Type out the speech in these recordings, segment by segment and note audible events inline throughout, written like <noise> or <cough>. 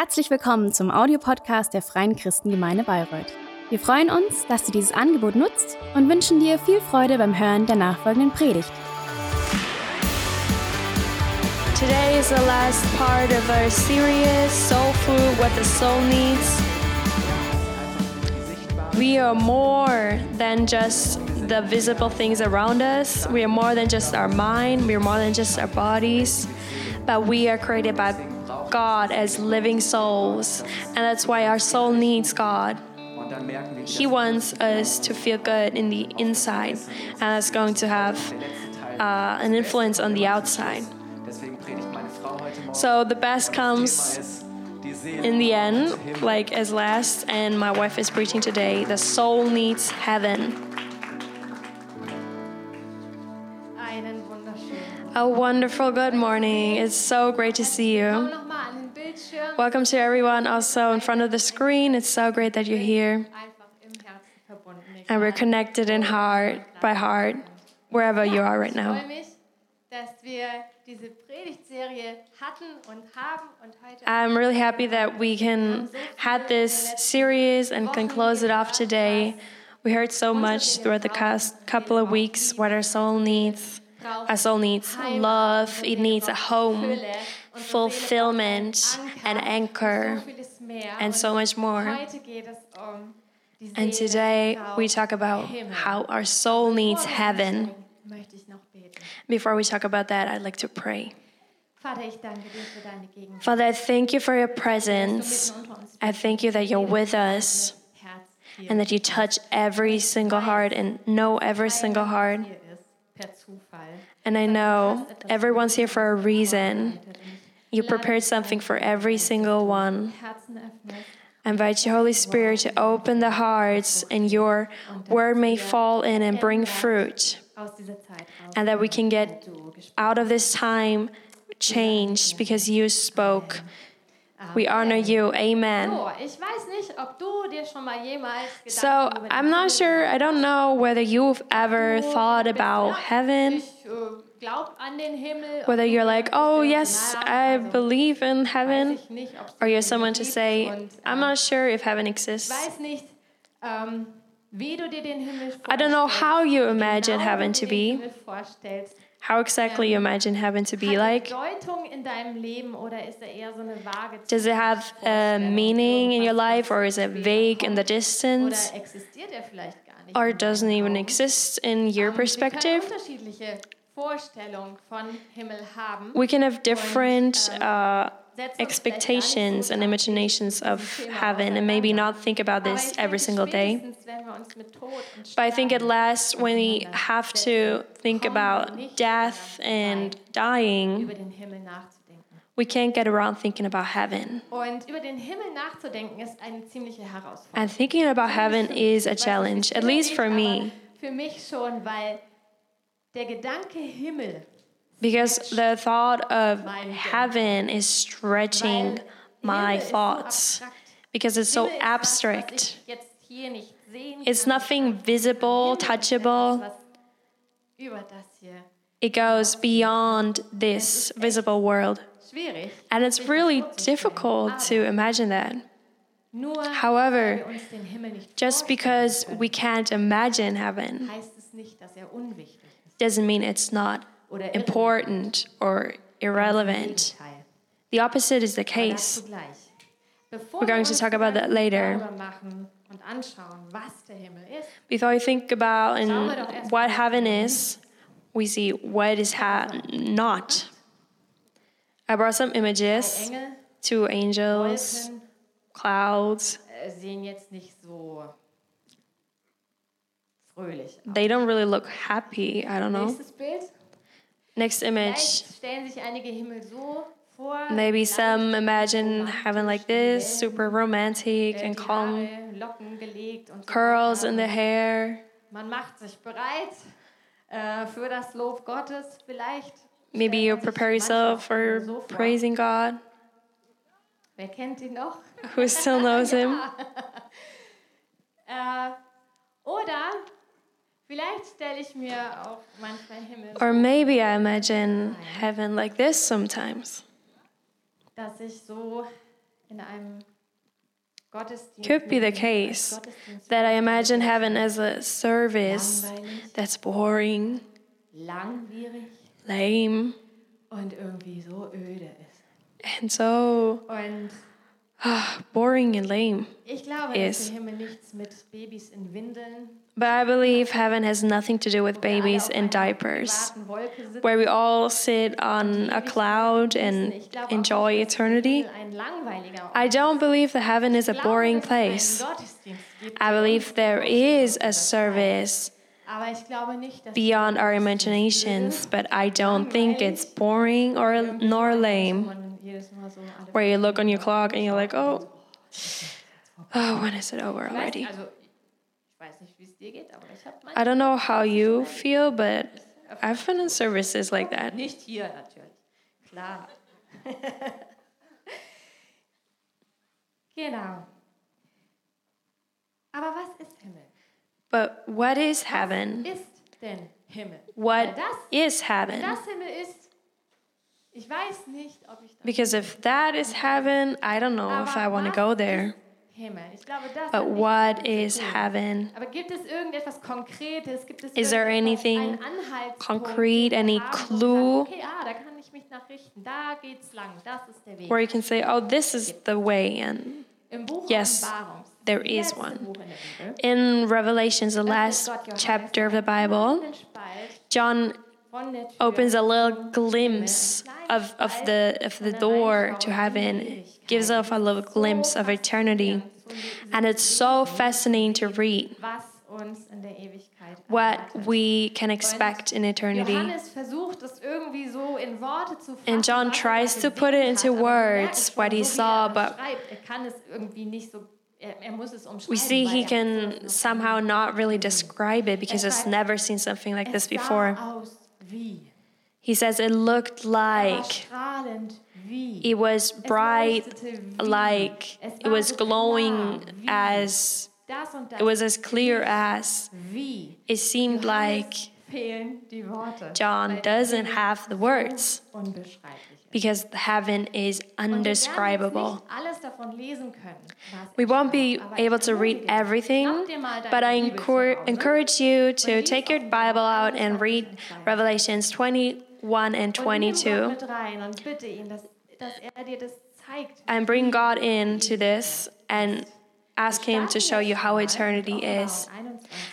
Herzlich willkommen zum Audiopodcast der Freien Christengemeinde Bayreuth. Wir freuen uns, dass du dieses Angebot nutzt und wünschen dir viel Freude beim Hören der nachfolgenden Predigt. Today is the last part of our series, Soul Food What the Soul Needs. We are more than just the visible things around us. We are more than just our mind. We are more than just our bodies. But we are created by God as living souls. And that's why our soul needs God. He wants us to feel good in the inside, and that's going to have uh, an influence on the outside. So the best comes in the end, like as last, and my wife is preaching today. The soul needs heaven. A wonderful good morning. It's so great to see you. Welcome to everyone also in front of the screen. It's so great that you're here. And we're connected in heart by heart, wherever you are right now. I'm really happy that we can had this series and can close it off today. We heard so much throughout the past couple of weeks what our soul needs. Our soul needs love, it needs a home, fulfillment, an anchor, and so much more. And today we talk about how our soul needs heaven. Before we talk about that, I'd like to pray. Father, I thank you for your presence. I thank you that you're with us. And that you touch every single heart and know every single heart. And I know everyone's here for a reason. You prepared something for every single one. I invite you, Holy Spirit, to open the hearts and your word may fall in and bring fruit. aus dieser Zeit raus. And that we can get out of this time changed because you spoke. We honor you. Amen. So, ich weiß nicht, ob du dir schon mal jemals So Gedanken über den I'm not sure, I don't know whether you've ever thought about heaven. Äh, Ich glaub an den Himmel. whether you're like, oh, yes, I believe in heaven, ich nicht, ob's or you're someone to say, I'm ähm, not sure if heaven exists. ähm, wie du dir den Himmel vorstellst. I don't know how you imagine heaven to du dir den be, how exactly you imagine heaven to be like. Bedeutung in deinem Leben oder ist er eher so eine vage Does it have a meaning in your life, or is it vague in the distance, er vielleicht gar nicht? or doesn't even exist in your Ähm, perspective? Unterschiedliche von Himmel haben. We can have different uh, expectations and gar nicht so imaginations of mit diesem Thema heaven and maybe not think about this every single day. spätestens, wenn wir uns mit Tod und But I think at last, when we have to think about death and dying, über den Himmel nachzudenken. we can't get around thinking about heaven. Und über den Himmel nachzudenken ist eine ziemliche Herausforderung. And thinking about heaven is a Ich weiß nicht, challenge, at least for me, because the thought of heaven is stretching my thoughts, because it's so Himmel ist was, was abstract. ich jetzt hier nicht sehen It's nothing visible, touchable. etwas, was über das hier It goes beyond this visible world. And it's really difficult to imagine that. However, weil wir uns den Himmel nicht Just because we can't imagine heaven heißt es nicht, dass unwichtig ist. doesn't mean it's not important or irrelevant. The opposite is the case. dazu gleich. Bevor We're going to talk about that later. darüber machen und anschauen, was der Himmel ist, Before we think about and what heaven is, we see what is ha- not. I brought some images, two angels, clouds. äh, sehen jetzt nicht so fröhlich aus. They don't really look happy. I don't know. Next image. Vielleicht stellen sich einige Himmel so vor. Maybe some imagine heaven like this, super romantic and calm, Haare, Locken gelegt und so curls in the hair. Man macht sich bereit äh, für das Lob Gottes vielleicht. Maybe you prepare yourself for praising God. Wer kennt ihn noch? Who still knows <laughs> Him? Äh, oder Or maybe I imagine heaven like this sometimes. dass ich so in einem Gottesdienst Could be the mit ihm als case that I imagine heaven as a service that's boring, lame, und irgendwie so öde ist. and so Ah, boring and lame. ich glaube, Is. dass der Himmel nichts mit in But I believe heaven has nothing to do with babies einer diapers, privaten Wolke sitzen where we all sit on a cloud and enjoy nicht, dass der eternity. Himmel ein langweiliger Ort I don't believe that heaven is a boring place. einen Gottesdienst gibt, I believe there is a service heißt. Aber ich glaube nicht, beyond our imaginations, but I don't think it's boring or nor lame, man jedes Mal so alle where you look on your clock and you're like, oh, oh, when is it over already? also, ich weiß nicht, wie es dir geht, aber ich habe I don't know how you feel, but I've been in services like oh, that. Nicht hier natürlich. Klar. <laughs> genau. Aber was ist Himmel? But what is heaven? Ist denn Himmel? What das, heaven? das Himmel ist, ich weiß nicht, ob ich das Because if that is heaven, I don't know if I want to go there. Ich glaube, das But what is heaven? Aber gibt es irgendetwas Konkretes? Gibt es Is there anything concrete, any haben, wo wir clue? Okay, ah, da kann ich mich nachrichten. Da geht's lang. Das ist der Weg. Where you can say, oh, this is the way. Buch Yes, there is one. In Revelations, the last chapter of the Bible, John von der Tür opens a little glimpse of, of the of the door to heaven, gives off a little glimpse of eternity. And it's so fascinating to read what we can expect in eternity. And John tries to put it into words what he saw, but. We see he can somehow not really describe it because he's never seen something like this before. He says it looked er like it was bright, like it was glowing as das und das it was as clear as it seemed like Fehlen die Worte. John doesn't have the words. so unbeschreiblich ist. Because heaven is Und wir werden jetzt undescribable. nicht alles davon lesen können, was We er won't be able to read everything, schnapp dir mal deine but I Bibel zu encour- Hause encourage you to take your Bible out and read Revelations 21 and und nimm Gott 22 mit rein und bitte ihn, dass, dass er dir das zeigt. and bring God into this and ask Him to show you how eternity is.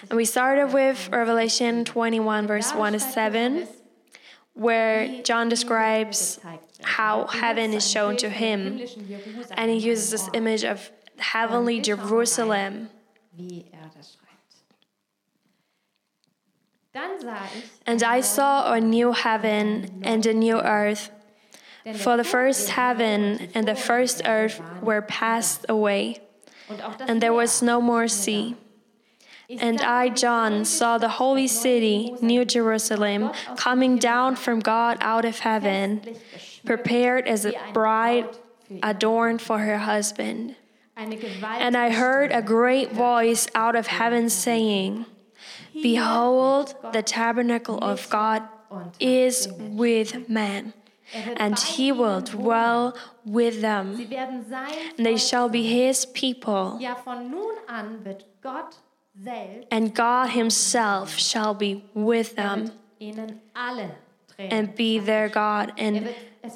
And we started with Revelation 21, verse 1 to 7, where John describes how heaven is shown to him. And he uses this image of heavenly Jerusalem. Er das schreibt. Dann sah ich, And I saw a new heaven and a new earth. For the first heaven and the first earth were passed away, und auch das and there was no more sea. And I, John, saw the holy city, New Jerusalem, coming down from God out of heaven, prepared as a bride Braut für ihn. adorned for her husband. And I heard a great voice out of heaven saying, Behold, the tabernacle of God is with man, and he will dwell with them, Sie werden sein and they shall be his people, Ja, von nun an wird Gott selbst and God himself shall be with them, ihnen alle Tränen and be their God, Er and wird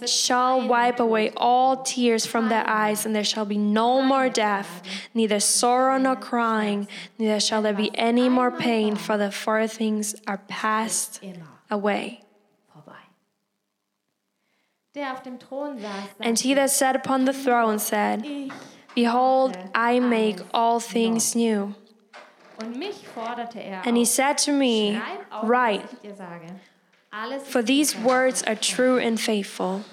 shall wipe away all tears from their eyes, and there shall be no more death, neither sorrow nor crying, neither shall there be any more pain, for the former things are passed away. vorbei. Der auf dem Thron saß, And he that sat upon the throne said, Behold, I make all things new. und mich forderte er And he said to me, Write, was ich dir sage. Alles for these words are true and faithful.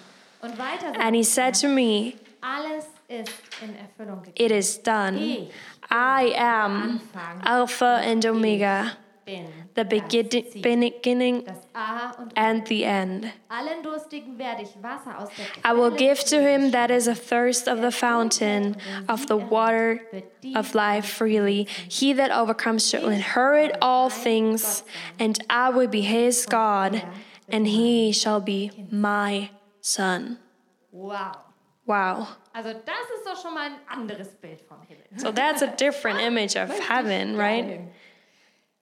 Und weiter And he said to me, er, alles ist in Erfüllung. It is done. I am Alpha and Omega, the beginning, Ziel, beginning das A und O. and the end. Allen Durstigen werde ich Wasser aus der I will give to him that is athirst of the fountain of the water of life freely. He that overcomes shall inherit all things, and I will be his God, and he shall be my son. Wow. Wow. Also das ist doch schon mal ein anderes Bild vom Himmel. So that's a different image of <laughs> heaven, right?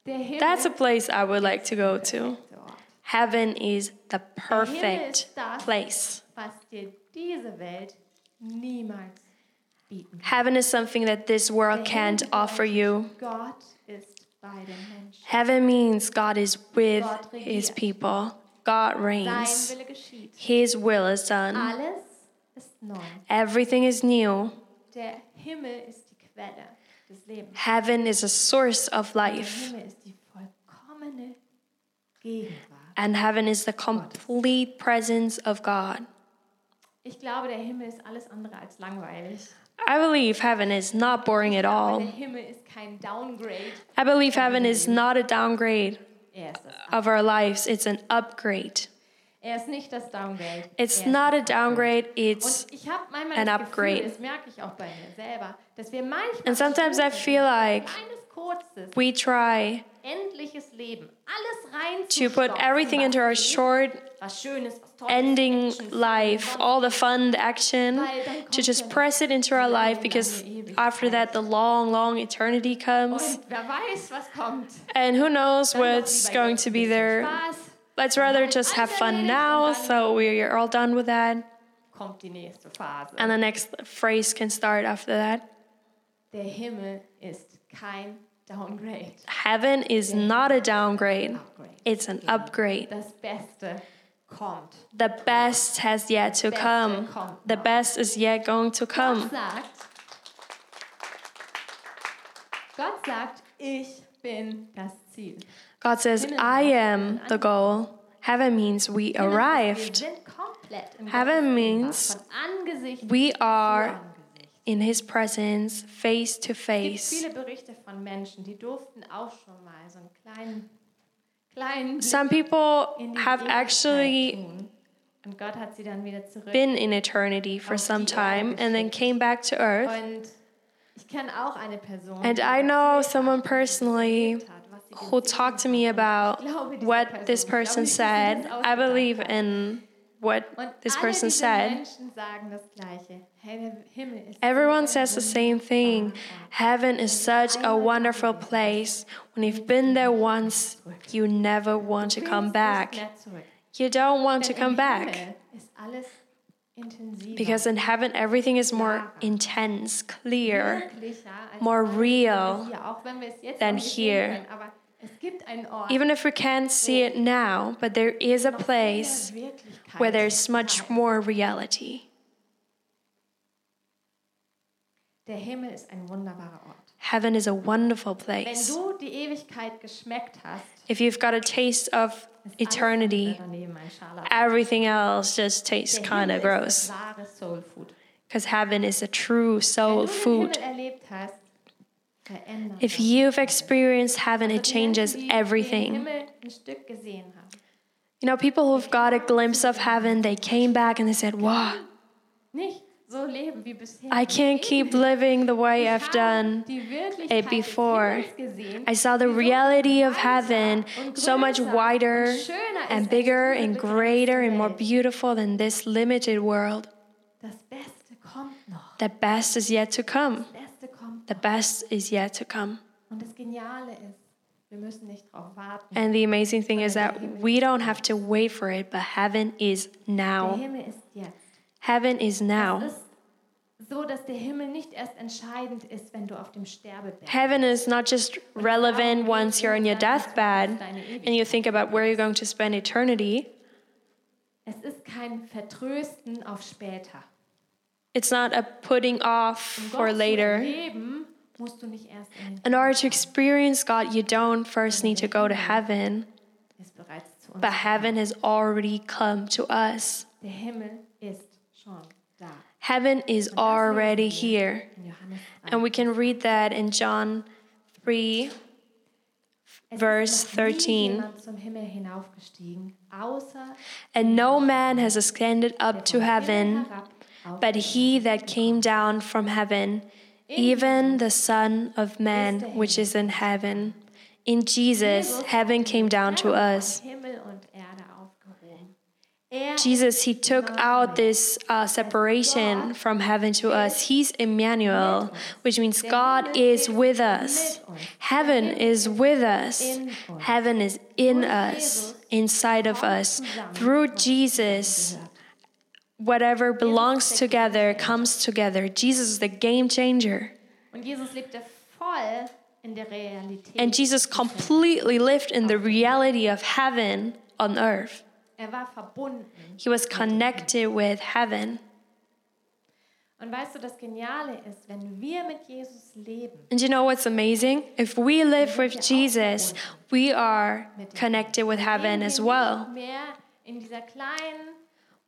Dahin. Der Himmel That's a place I would like to go to. ist der Ort. Heaven is the perfect place. was dir diese Welt niemals bieten kann. Heaven is something that this world can't offer you. bedeutet, Gott ist bei den Menschen. Heaven means God is with his people. God reigns. His will is done. Alles ist neu. Everything is new. Der Himmel ist die Quelle des Lebens. Heaven is a source of life. Himmel ist die vollkommene Gegenwart. And heaven is the complete presence of God. Ich glaube, der Himmel ist alles andere als langweilig. I believe heaven is not boring at all. der Himmel ist kein Downgrade. I believe heaven is not a downgrade of our lives, it's an upgrade. Er ist nicht das Downgrade. It's er not a downgrade, it's. ich habe manchmal an upgrade. Gefühl, das merke ich auch bei mir selber, dass wir manchmal And sometimes I feel like ein kleines kurzes, we try endliches Leben, alles rein to put everything into our short, was Schönes, was Tolles, ending life, all the fun, the action, to just press it into our life because after that, the long, long eternity comes. Und wer weiß, was kommt. And who knows what's going to be there. Let's rather just have fun now, so we're all done with that. kommt die nächste Phase. And the next phrase can start after that. Der Himmel ist kein Downgrade. Heaven is not a downgrade, it's an upgrade. Das Beste kommt. The best has yet to come. The best is yet going to come. Gott sagt, ich bin das Ziel. God says, I am the goal. Heaven means we arrived. sind komplett im Heaven means Gegenwart, von Angesicht We are in His presence, face to face. viele Berichte von Menschen, die durften auch schon mal so einen kleinen, kleinen Blick Some people have actually tun. Und Gott hat sie dann wieder zurück. been in eternity for some time and then came back to earth. Und ich kenne auch eine Person, And I know someone personally who talked to me about <laughs> Ich glaube, diese what this person nicht, dass sie said. I believe in what this person said. Menschen sagen das Gleiche. Hey, der Himmel ist Everyone says the same thing. Ah, ah. Heaven is such a wonderful place. When you've been there once, you never want to come back. Nicht mehr zurück. You don't want to come back. Himmel ist alles intensiver, Because in heaven, everything is more intense, clear, more real hier, auch wenn wir es jetzt than here. Sehen können, aber es gibt einen Ort, Even if we can't see it now, but there is a place where there's much more reality. Der Himmel ist ein wunderbarer Ort. Heaven is a wonderful place. du die Ewigkeit geschmeckt hast, If you've got a taste of eternity, andere daneben ein Scharlatan. everything else just tastes kind of gross. das wahre Soul Food. Because heaven is a true soul food. If you've experienced heaven, it changes Menschen, die Den everything. Himmel ein Stück gesehen haben. You know, people who've got a glimpse of heaven, they came back and they said, Wow, Nicht so leben wie bisher. I can't keep <laughs> living the way I've done. it before. des Himmels gesehen, I saw the reality of heaven so much wider und schöner ist and bigger and greater and more beautiful than this limited world. Das Beste kommt noch. The best is yet to come. Das Beste kommt The best is yet to come. Und das Geniale ist, wir müssen nicht drauf warten. And the amazing thing is that we don't have to wait for it, but heaven is Der now. Himmel ist jetzt. Heaven is now. Es ist so, dass der Himmel nicht erst entscheidend ist, wenn du auf dem Sterbebett Heaven is not just relevant once you're on your deathbed and you think about where you're going to spend eternity. Es ist kein Vertrösten auf später. It's not a putting off Um for later. zu erleben, musst du nicht erst in order to experience God, you don't first need to go to heaven, ist bereits zu uns. but heaven has already come to us. Der Himmel ist schon da. Heaven is already here. In Johannes 3. And we can read that in John 3, verse ist noch nie 13. jemand zum Himmel hinaufgestiegen, außer and no man has ascended up to heaven, but he that came down from heaven, even the Son of Man which is in heaven. In Jesus, heaven came down to us. Jesus, He took out this uh, separation from heaven to us. He's Emmanuel, which means God is with us. Heaven is with us. Heaven is in us, inside of us. Through Jesus, whatever belongs together comes together. Jesus is the game changer. Und Jesus lebte voll in der Realität. And Jesus completely lived in the reality of heaven on earth. er war verbunden. He was connected with heaven. Und weißt du, das Geniale ist, wenn wir mit Jesus leben, And you know what's amazing? If we live with Jesus, we are connected with heaven as well.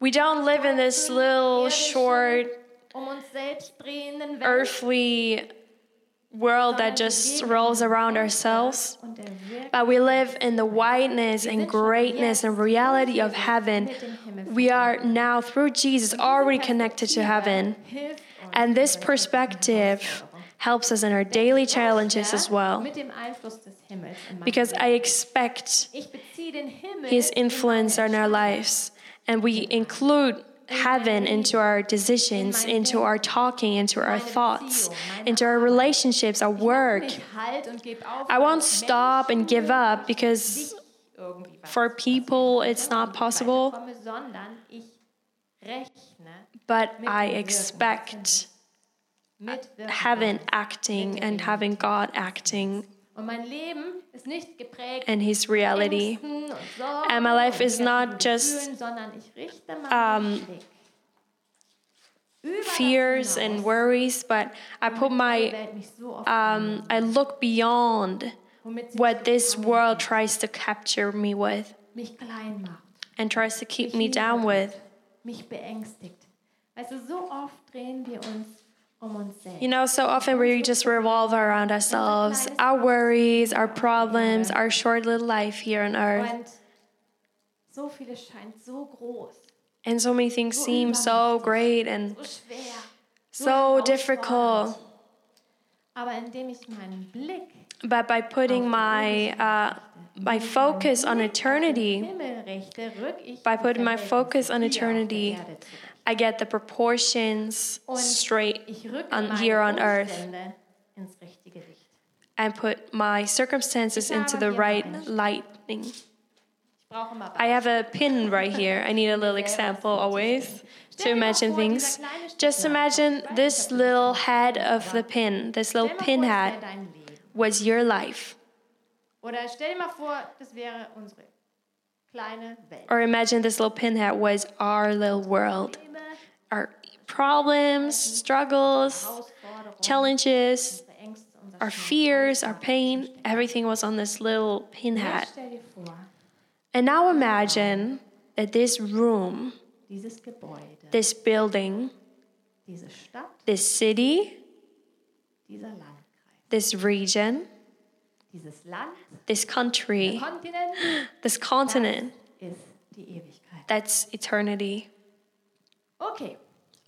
Nicht mehr in dieser kleinen, We don't live in this little short uns selbst drehenden Welt, earthly world that just rolls around ourselves, und der Wirk but we live in the wideness and greatness and reality of heaven. We are now, through Jesus, already connected to heaven. And this perspective helps us in our daily challenges as well. mit dem Einfluss des Himmels in mein Because I expect Ich beziehe den Himmel His influence on our lives, and we include heaven into our decisions, into our talking, into our thoughts, into our relationships, our work. nicht halt und geb auf, I won't stop and give up because was for people it's not possible, komme, sondern ich rechne but I expect heaven acting and having God acting Und mein Leben ist nicht geprägt in His reality. Ängsten und Sorgen And my life is not just, Gefühlen, sondern ich richte meinen um, Blick über das Fears and worries, but I put my Welt mich so oft um, I look beyond what this world tries to capture me with mich klein macht, and tries to keep me down with. Mich beängstigt. Weißt du, so oft drehen wir uns uns selbst. You know, so often we just revolve around ourselves, our worries, our problems, our short little life here on earth. Und so vieles scheint so groß, And so many things seem so great and so difficult. aber indem ich meinen Blick But by putting my uh, my focus on eternity, Himmel richte, rück ich by putting my focus on wieder auf der eternity. I get the proportions Und straight on, here on earth and put my circumstances into the right lighting. I have a pin right here. I need a little <laughs> example always to imagine things. Just imagine this little head of the pin, this little pin hat das wäre dein Leben. was your life. Oder stell dir mal vor, das wäre unsere. Or imagine this little pin hat was our little world. Our problems, struggles, challenges, unsere Ängste, unser our fears, our pain, everything was on this little pin hat. Stell dir vor, And now imagine that this room, this building, this city, this region, this country, this continent, ist die Ewigkeit. that's eternity. Okay,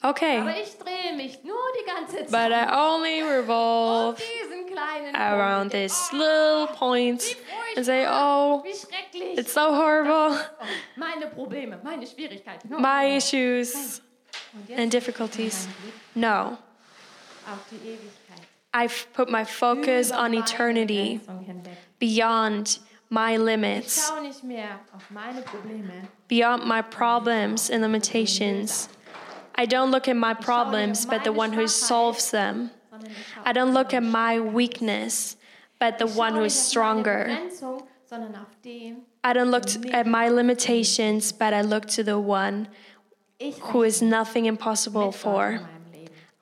Okay, aber ich drehe mich nur die ganze Zeit but I only um revolve around this Oh, little point and say, oh, wie it's so horrible. Oh, meine Probleme, meine Schwierigkeiten. My issues and difficulties. No, auf die Ewigkeit. I've put my focus on eternity beyond my limits, schaue nicht mehr auf meine Probleme. beyond my problems and limitations. I don't look at my problems, but the one who solves them. sondern ich schaue I don't look at my weakness, but the one auf meine stronger. Begrenzung, sondern auf den, I don't look at my limitations, but I look to the one who is nothing impossible for.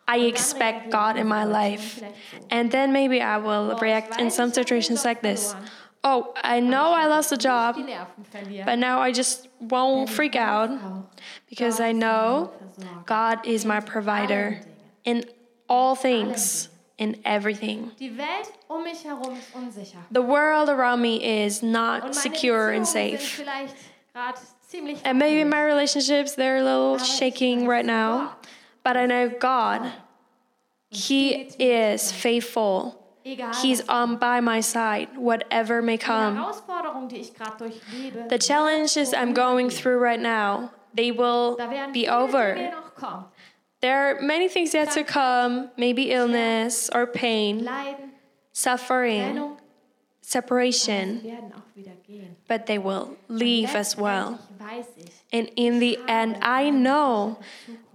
I expect God in my life. And then maybe I will react in some situations like this. Oh, I know I lost a job, but now I just won't freak out because I know God is my provider in all things, in everything. The world around me is not secure and safe. And maybe my relationships, they're a little shaking right now. But I know God, He is faithful. He's on by my side, whatever may come. Herausforderung, die ich gerade durchlebe, The challenges I'm going through right now, they will be over. There are many things yet to come, maybe illness or pain, suffering, separation, Sie werden auch wieder gehen. but they will leave as well. Letztendlich weiß ich, And in the end, I know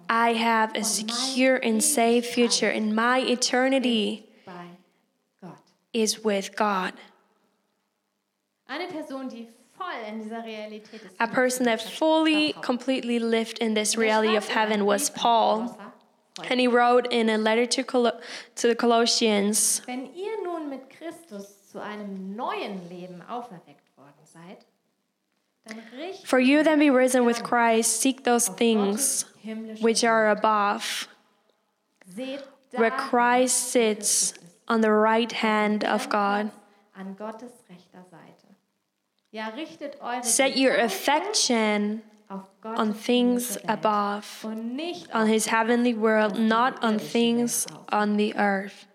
I have a secure and safe future, and my eternity is with God. Eine Person, die voll in dieser Realität ist. A person that fully, completely lived in this reality of heaven was Paul. And he wrote in a letter to, Col- to the Colossians Wenn ihr nun mit Christus zu einem neuen Leben auferweckt worden seid, For you then be risen with Christ, seek those things which are above, where Christ sits on the right hand of God. an Gottes rechter Seite. Ja, richtet eure Set your affection on things above, on his heavenly world, not on things on the earth.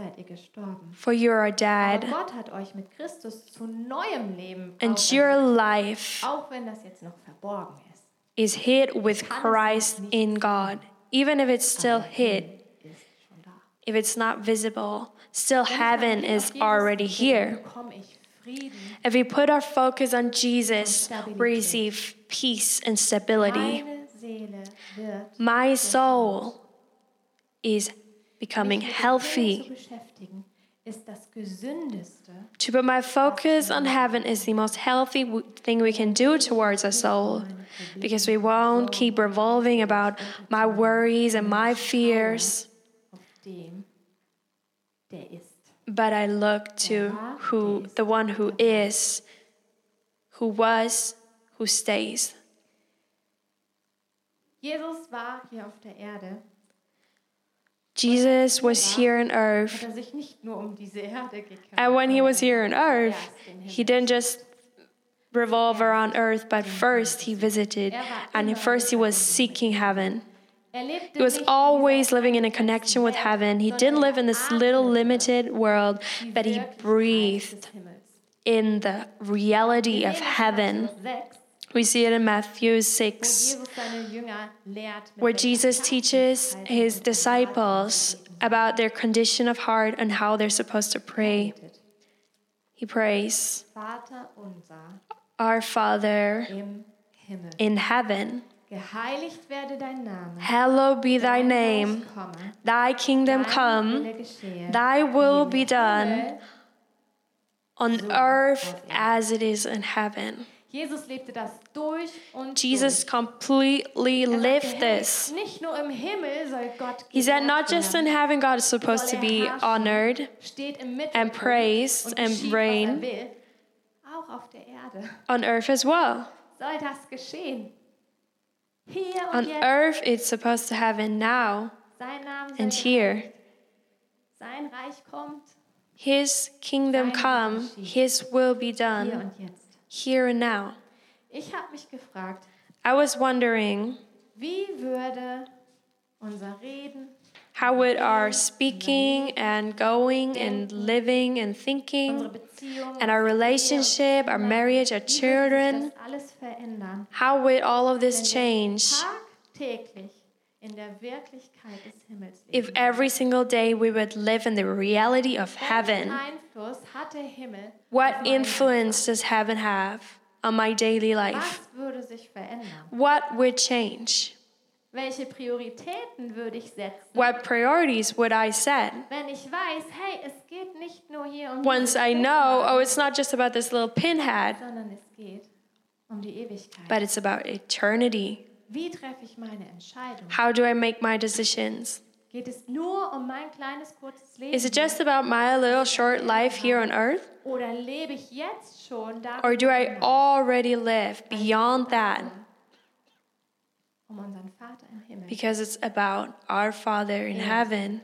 Denn für sie seid ihr gestorben. For you are Aber dead, Gott hat euch mit Christus zu neuem Leben and your life auch wenn das jetzt noch verborgen ist. is hid with Christ in God. Even if it's still hid, Ist schon da. if it's not visible, still heaven Wenn ich auf is already here. bekomme ich Frieden. If we put our focus on Jesus, we receive peace and stability. Meine Seele wird My soul is becoming mich mit dem Herrn zu healthy. beschäftigen, ist das gesündeste, To put my focus on heaven is the most healthy thing we can do towards our soul because we won't keep revolving about my worries and my fears, auf dem, der ist. but I look to who the one who is, who was, who stays. Jesus war hier auf der Erde, Jesus was here on earth, hat er sich nicht nur um diese Erde gekümmert. and when he was here on earth, he didn't just revolve around earth, but first he visited, and first he was seeking heaven. Er He was always living in a connection with heaven. He didn't live in this little limited world, but he breathed in the reality of heaven. Matthäus 6, We see it in Matthew 6, Jesus seine Jünger lehrt, mit where Jesus teaches his disciples about their condition of heart and how they're supposed to pray. He prays, Our Father in heaven, Geheiligt werde dein Name. hallowed be thy name, thy kingdom come, thy will be done on earth as it is in heaven. Jesus lebte das durch und Jesus completely Er lived this. Nicht nur im Himmel soll Gott He said, not just in heaven, God is supposed to be honored and praised und and reign. er will, auch auf der Erde on earth as well. soll das geschehen. Hier und On earth, it's supposed to happen now Sein Name and here. Sein Reich kommt His kingdom come, His will be hier done und jetzt. Here and now. Ich habe mich gefragt, I was wondering, wie würde unser Reden, how would our speaking and going and living and thinking and our relationship, our marriage, our wie würde sich children, das alles verändern, how would all of this change tagtäglich in der Wirklichkeit des Himmels if every single day we would live in the reality of heaven? Einfluss hat der Himmel What influence does heaven have on my daily life? Was würde sich? What would change? Welche Prioritäten würde ich setzen? What priorities would I set? Wenn ich weiß, hey, es geht nicht nur hier um Once I know, oh, it's not just about this little pinhead, sondern es geht um but it's about eternity. Wie treffe ich meine Entscheidung? How do I make my decisions? Geht es nur um mein kleines kurzes Leben? Is it just about my little short life here on earth? Oder lebe ich jetzt schon darüber Or do I already live beyond that? um unseren Vater im Himmel? Because it's about our Father in heaven.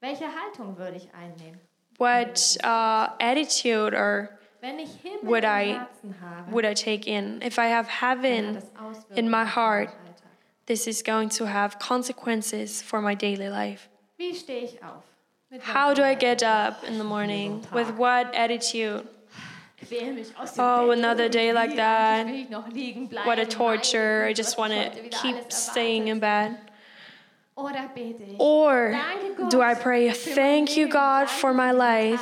Welche Haltung würde ich einnehmen? What uh, attitude or Would I- would I take in? If I have heaven in my heart, this is going to have consequences for my daily life. Wie stehe ich auf? How do I get up in the morning? With what attitude? quäl mich aus dem Oh, another day like that. eigentlich will ich noch liegen bleiben. What a torture. I just want to keep staying in bed. Oder bete ich. Or do I pray, Thank you, God, for my life.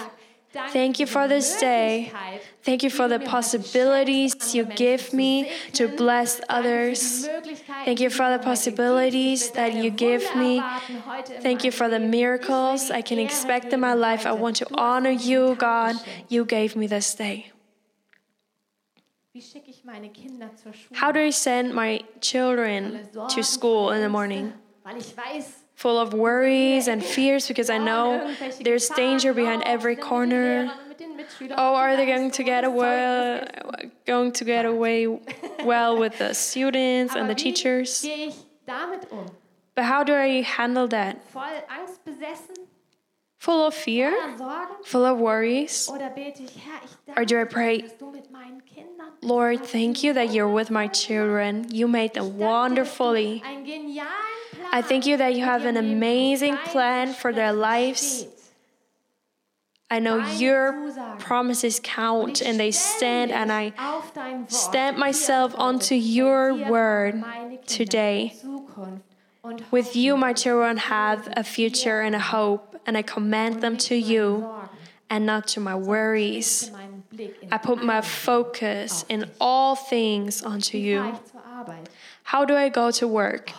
Thank you for this day. Thank you for the possibilities you give me to bless Danke für die others. Thank you for the possibilities gibst. Ich will that you give me. erwarten heute in Thank you for the miracles I can expect in my life. I want to honor you, God. You gave me this day. Wie schicke ich meine Kinder zur Schule? How do I send my children to school in the morning? Full of worries and fears because I know there's danger behind every corner. Oh, are they going to get away, going to get away well with the students and the teachers? But how do I handle that? Full of fear? Full of worries? Or do I pray. Lord, thank you that you're with my children. You made them wonderfully. I thank you that you have an amazing plan for their lives. I know your promises count and they stand, and I stamp myself onto your word today. With you, my children have a future and a hope, and I commend them to you and not to my worries. I put my focus in all things onto you. How do I go to work?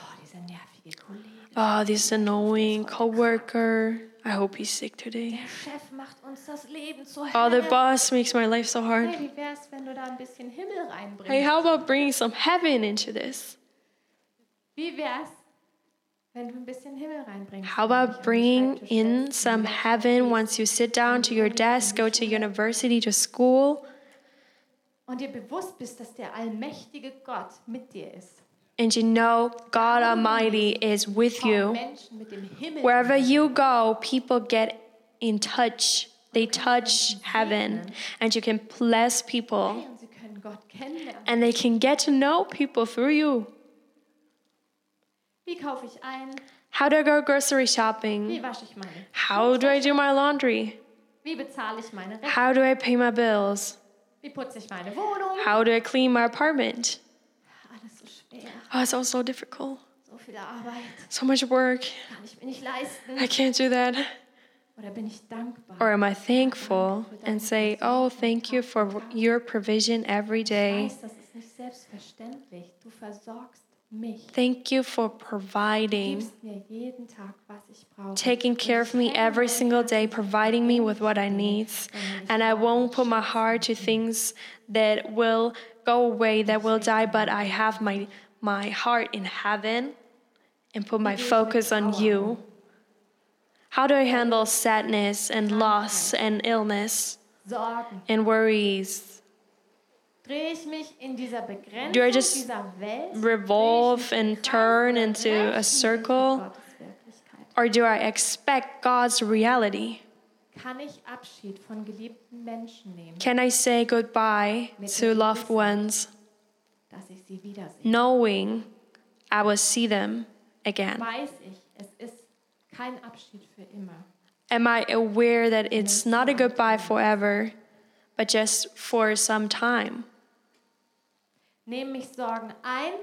Oh, this annoying coworker. I hope he's sick today. Der Chef macht uns das Leben zur Oh, ah, the boss makes my life so hard. Hey, wär's, wenn du da ein bisschen Himmel reinbringst? Hey, how about bringing some heaven into this? Wie wär's, wenn du ein bisschen Himmel reinbringst? How wenn du dich about bringing in some heaven once you sit down to your desk, go to university, to school, Und dir bewusst bist, dass der allmächtige Gott mit dir ist. And you know God Almighty is with you? Menschen mit dem Himmel. Wherever you go, people get in touch. They touch heaven, and you can bless people, Hey, und sie können Gott kennenlernen. and they can get to know people through you. Wie kaufe ich ein? How do I go grocery shopping? Wie wasche ich meine? How do I do my laundry? Wie bezahle ich meine Rechnung? How do I pay my bills? Wie putze ich meine Wohnung? How do I clean my apartment? Oh, it's all so difficult. So much work. Kann ich mir nicht leisten. I can't do that. Oder bin ich dankbar? Or am I thankful and say, Oh, thank you for your provision every day? weiß, das ist nicht selbstverständlich. Du versorgst mich. Thank you for providing, gibst mir jeden Tag, was ich brauche. taking care of me every single day, providing me with what I need. And I won't put my heart to things that will go away, that will die, but I have my, my heart in heaven and put my focus on you. How do I handle sadness and loss and illness and worries? Drehe ich mich in dieser Begrenzung Do I just revolve Drehe ich mich im and turn into a circle? mit Gottes Wirklichkeit? Or do I expect God's reality? Kann ich Abschied von geliebten Menschen nehmen, Can I say goodbye to loved ones, dass ich sie wiedersehe? Knowing I will see them again? Weiß ich, es ist kein Abschied für immer. Am I aware that it's not a goodbye forever, but just for some time? Nehmen mich Sorgen ein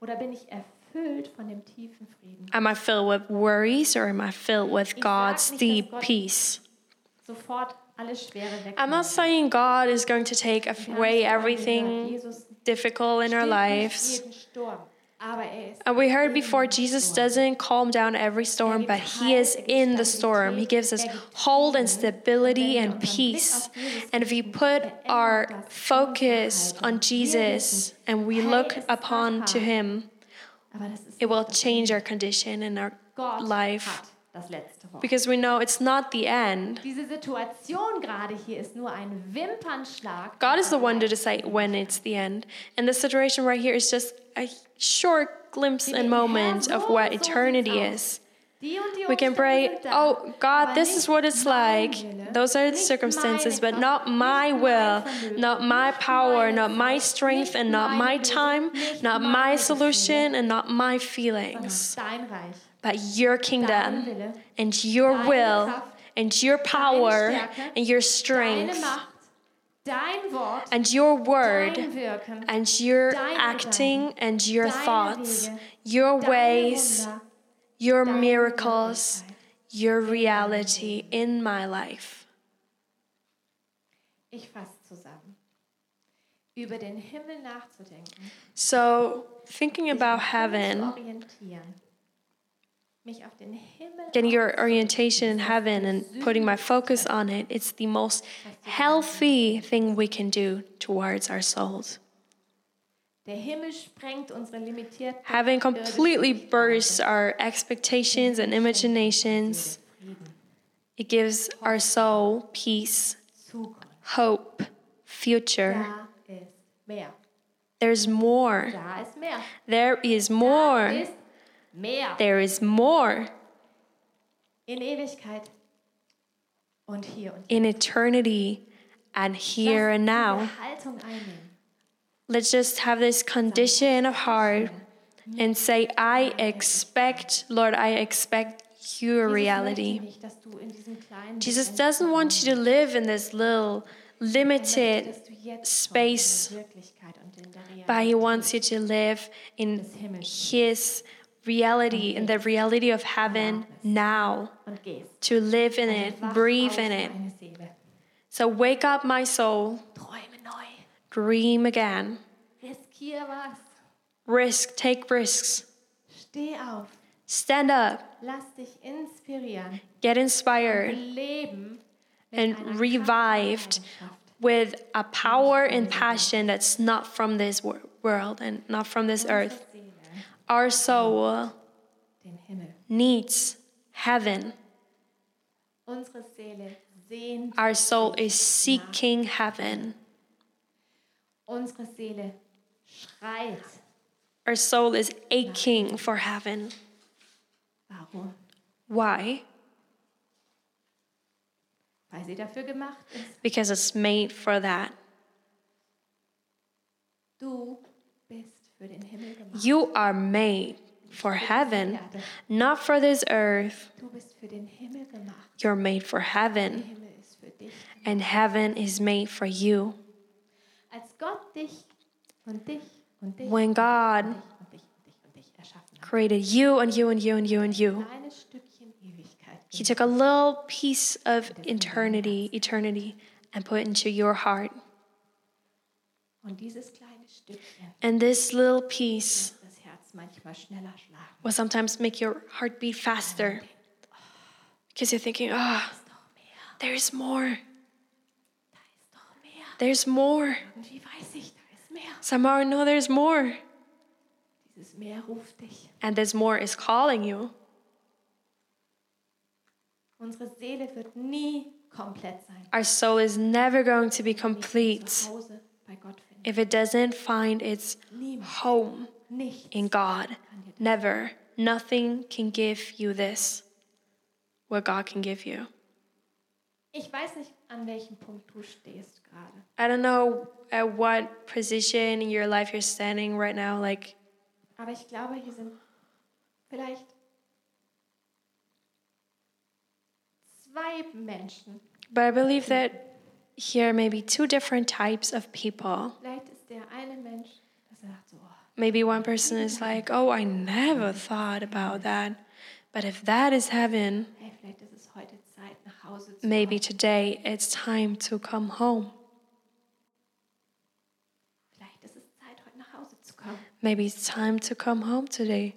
oder bin ich erfüllt von dem tiefen Frieden? Am I filled with worries or am I filled with God's deep peace? Sofort alles Schwere weg. I'm not saying God is going to take away everything difficult in our lives. jeden Sturm, aber er And we heard before, Jesus doesn't calm down every storm, but He is in the storm. He gives us hold and stability and peace. And if we put our focus on Jesus and we look upon to Him, Aber das ist it will change our condition and our life das letzte Wort. because we know it's not the end. Diese Situation gerade hier ist nur ein Wimpernschlag. God is the one to decide when it's the end. And the situation right here is just a short glimpse and moment of what eternity is. Die und die We can pray, oh God, this is what it's like. Those are the circumstances, but not my will, not my power, not my strength, and not my time, not my solution, and not my feelings, but your kingdom and your will and your power and your strength Macht, dein Wort, and your word and your acting and your thoughts, your ways, your miracles, your reality in my life. Ich fasse zusammen. Über den Himmel nachzudenken, So, thinking about heaven, zu orientieren, mich auf den Himmel getting your orientation in heaven and putting my focus on it, it's the most healthy thing we can do towards our souls. Der Himmel sprengt unsere limitierten Having completely irdischen burst our expectations and imaginations, it gives our soul peace, hope, future. There's more. Da ist mehr. There is more. Mehr. There is more In Ewigkeit und hier und in eternity and here and now. Diese Haltung einnehmen. Let's just have this condition of heart and say, I expect, Lord, I expect your reality. möchte nicht, dass du in diesem kleinen Jesus doesn't want you to live in this little Er limited dass du jetzt space, schon in der Wirklichkeit und in der but He wants you to live in His reality, in the reality of heaven now, to live in it, breathe in it. So wake up, my soul, dream again, risk, take risks, stand up, Lass dich inspirieren. get inspired. And revived. With a power and passion that's not from this world and not from this earth. Kraft. Unsere Seele, Our soul needs heaven. Unsere Seele sehnt. Our soul is seeking heaven. Unsere Seele schreit. Our soul is aching for heaven. Warum? Why? Weil sie dafür gemacht ist. Because it's made for that. Du bist für den Himmel gemacht. You are made for heaven, not for this earth. Du bist für den Himmel gemacht. You're made for heaven, Himmel ist für dich. and heaven is made for you. Als Gott dich und dich und dich When God created you and you and you and you and you, Ein kleines Stückchen Ewigkeit. He took a little piece of eternity, eternity, and put it into your heart. Und dieses kleine Stückchen And this little piece lässt das Herz manchmal schneller schlagen. will sometimes make your heart beat faster because you're thinking, ah, oh, doch mehr. there's more. Da ist doch mehr. There's more. Irgendwie weiß ich, da ist mehr. Somehow I know there's more. Dieses Mehr ruft dich. And this more is calling you. Unsere Seele wird nie komplett sein. Our soul is never going to be complete zu Hause bei Gott finden. if it doesn't find its home in God. kann dir das. Never. Nothing can give you this, what God can give you. Ich weiß nicht, an welchem Punkt du stehst gerade. I don't know at what position in your life you're standing right now. Like, Aber ich glaube, hier sind vielleicht zwei Menschen. but I believe that here maybe two different types of people. Vielleicht ist der eine Mensch, dass sagt so, oh, Maybe one person is like, oh, I never thought about that. But if that is heaven, hey, vielleicht ist es heute Zeit, nach maybe today it's time to come home. Vielleicht ist es Zeit, heute nach Hause zu kommen. Maybe it's time to come home today.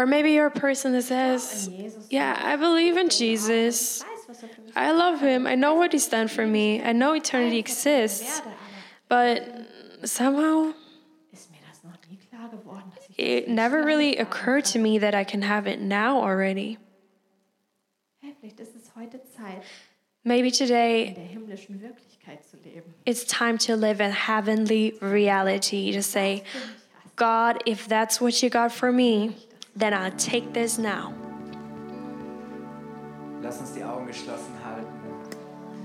Or maybe you're a person that says, yeah, I believe in Jesus. I love him. I know what he's done for me. I know eternity exists. But somehow it never really occurred to me that I can have it now already. Maybe today it's time to live in heavenly reality. To say, God, if that's what you got for me, then I'll take this now. Lass uns die Augen geschlossen halten,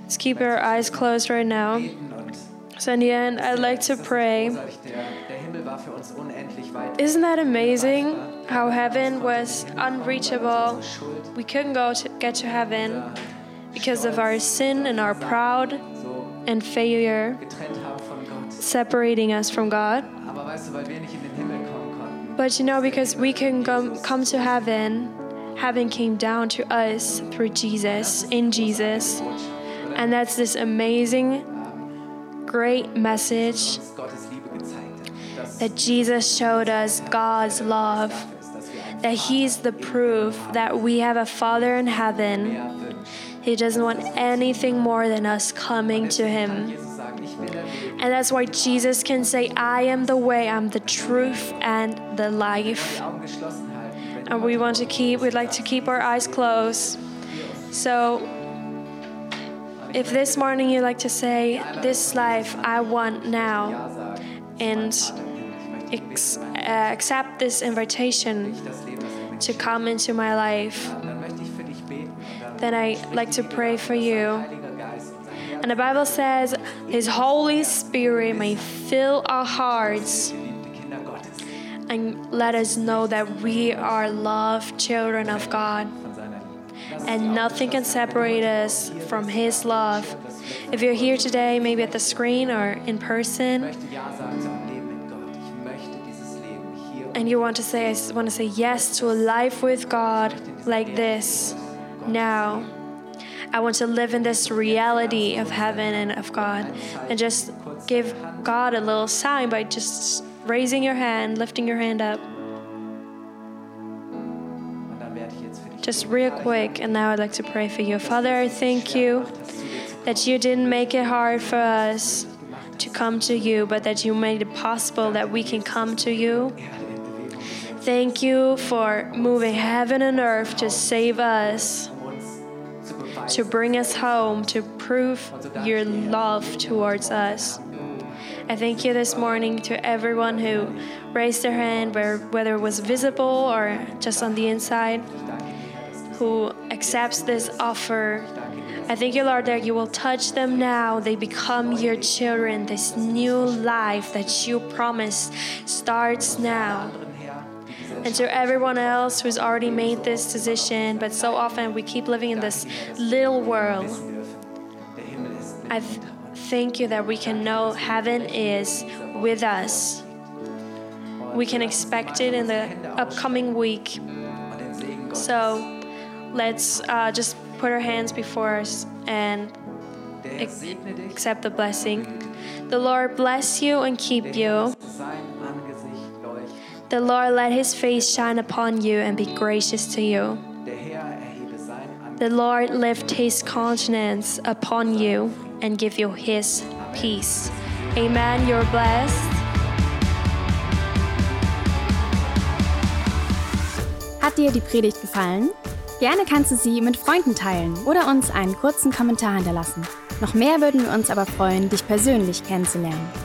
Let's keep our eyes closed right now. So in the end, I'd like to pray. Großartig, der, der Himmel war für uns unendlich weit. Isn't that amazing? How heaven was unreachable. We couldn't go to get to heaven because of our sin and our proud so and failure getrennt haben von Gott. separating us from God. But you know, because we can come, come to heaven, heaven came down to us through Jesus, in Jesus. And that's this amazing, great message that Jesus showed us God's love, that He's the proof that we have a Father in heaven. He doesn't want anything more than us coming to Him. And that's why Jesus can say, I am the way, I'm the truth, and the life. and we want to keep we'd like to keep our eyes closed so if this morning you'd like to say this life i want now and ex- uh, accept this invitation to come into my life then I'd like to pray for you and the bible says his holy spirit may fill our hearts and let us know that we are loved children of god and nothing can separate us from His love. If you're here today, maybe at the screen or in person, and you want to say, I want to say yes to a life with God like this now. I want to live in this reality of heaven and of God, and just give God a little sign by just raising your hand, lifting your hand up, just real quick. And now I'd like to pray for you. Father, I thank you. that you didn't make it hard for us to come to you, but that you made it possible that we can come to you. Thank you for moving heaven and earth to save us, to bring us home, to prove your love towards us. I thank you this morning to everyone who raised their hand, whether it was visible or just on the inside, who accepts this offer. I thank you, Lord, that you will touch them now. They become your children. This new life that you promised starts now. And to everyone else who's already made this decision, but so often we keep living in this little world. I thank you that we can know heaven is with us. We can expect it in the upcoming week. So let's uh, just put our hands before us and accept the blessing. The Lord bless you and keep you. The Lord let his face shine upon you and be gracious to you. The Lord lift his countenance upon you and give you his peace. Amen. You're blessed. Hat dir die Predigt gefallen? Gerne kannst du sie mit Freunden teilen oder uns einen kurzen Kommentar hinterlassen. Noch mehr würden wir uns aber freuen, dich persönlich kennenzulernen.